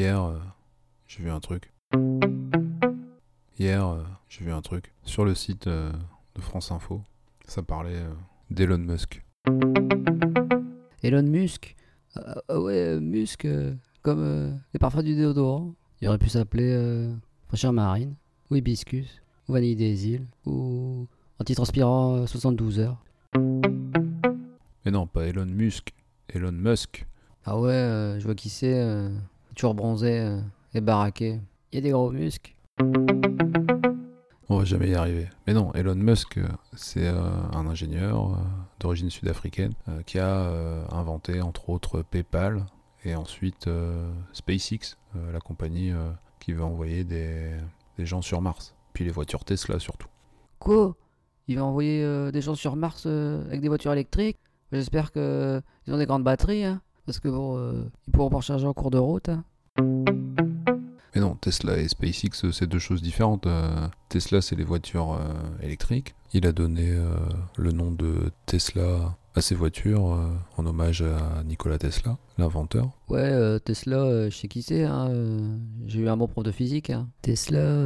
Hier, euh, j'ai vu un truc. Hier, euh, j'ai vu un truc sur le site euh, de France Info. Ça parlait d'Elon Musk. Elon Musk? Ah ah ouais, Musk, comme les parfums du déodorant. Il aurait pu s'appeler euh, fraîcheur marine, ou hibiscus, ou vanille des îles, ou antitranspirant euh, 72 heures. Mais non, pas Elon Musk. Elon Musk. Ah ouais, je vois qui c'est, toujours bronzé euh, et baraqué. Il y a des gros muscles. On va jamais y arriver. Mais non, Elon Musk, euh, c'est euh, un ingénieur d'origine sud-africaine qui a inventé entre autres PayPal et ensuite SpaceX, la compagnie qui veut envoyer des, des gens sur Mars. Puis les voitures Tesla surtout. Quoi? Il va envoyer des gens sur Mars avec des voitures électriques? J'espère que ils ont des grandes batteries, hein, parce que bon, euh, ils pourront pas recharger en cours de route. hein. Mais non, Tesla et SpaceX, euh, c'est deux choses différentes. Euh, Tesla, c'est les voitures euh, électriques. Il a donné le nom de Tesla à ses voitures en hommage à Nikola Tesla, l'inventeur. Ouais, Tesla, je sais qui c'est. hein, J'ai eu un bon prof de physique. hein. Tesla,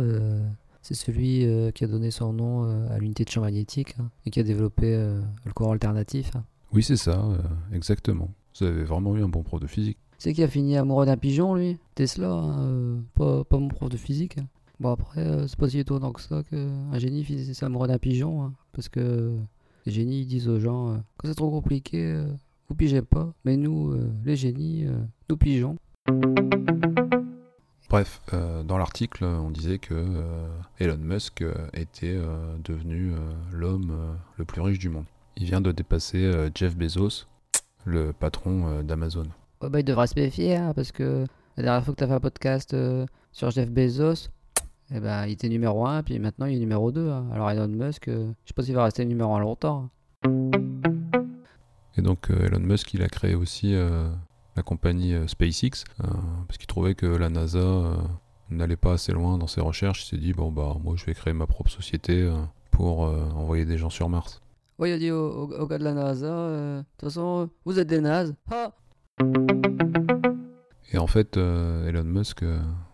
c'est celui qui a donné son nom à l'unité de champ magnétique et qui a développé le courant alternatif. Oui, c'est ça, exactement. Vous avez vraiment eu un bon prof de physique. C'est qui a fini amoureux d'un pigeon, lui? Tesla, hein, euh, pas, pas mon prof de physique. hein. Bon, après, euh, c'est pas si étonnant que ça qu'un génie finisse amoureux d'un pigeon. hein, parce que les génies ils disent aux gens euh, quand c'est trop compliqué, vous pigez pas. Mais nous, les génies, nous pigeons. Bref, euh, dans l'article, on disait que euh, Elon Musk était euh, devenu l'homme le plus riche du monde. Il vient de dépasser Jeff Bezos, le patron euh, d'Amazon. Bah, il devrait se méfier, hein, parce que la dernière fois que t'as fait un podcast euh, sur Jeff Bezos, eh ben, il était numéro 1, puis maintenant il est numéro 2. hein. Alors Elon Musk, euh, je sais pas s'il va rester numéro 1 longtemps. hein. Et donc euh, Elon Musk, il a créé aussi euh, la compagnie SpaceX, parce qu'il trouvait que la NASA n'allait pas assez loin dans ses recherches. Il s'est dit, bon bah moi je vais créer ma propre société pour envoyer des gens sur Mars. Ouais, il a dit au, gars de la NASA, euh, de toute façon, euh, vous êtes des nazes. Ah Et en fait, euh, Elon Musk,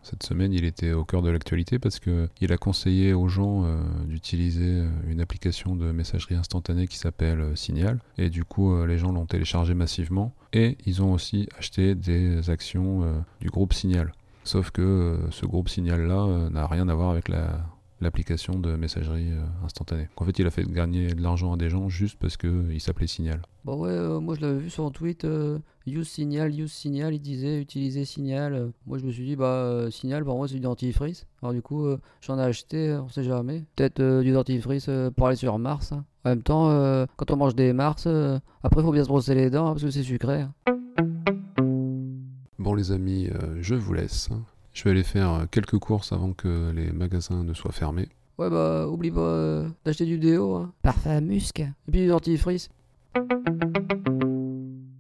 cette semaine, il était au cœur de l'actualité parce que il a conseillé aux gens d'utiliser une application de messagerie instantanée qui s'appelle Signal. Et du coup, les gens l'ont téléchargé massivement. Et ils ont aussi acheté des actions du groupe Signal. Sauf que ce groupe Signal-là n'a rien à voir avec la l'application de messagerie euh, instantanée. En fait, il a fait gagner de l'argent à des gens juste parce qu'il s'appelait Signal. Bah ouais, euh, moi je l'avais vu sur un tweet, euh, use Signal, use Signal, il disait utiliser Signal. Euh, moi je me suis dit, bah euh, Signal pour moi c'est du dentifrice. Alors du coup, euh, j'en ai acheté, euh, on sait jamais. Peut-être euh, du dentifrice euh, pour aller sur Mars. hein. En même temps, euh, quand on mange des Mars, euh, après faut bien se brosser les dents hein, parce que c'est sucré. hein. Bon les amis, euh, je vous laisse. Je vais aller faire euh, quelques courses avant que les magasins ne soient fermés. Ouais bah oublie pas euh, d'acheter du déo. Hein. Parfum à musc. Et puis du dentifrice.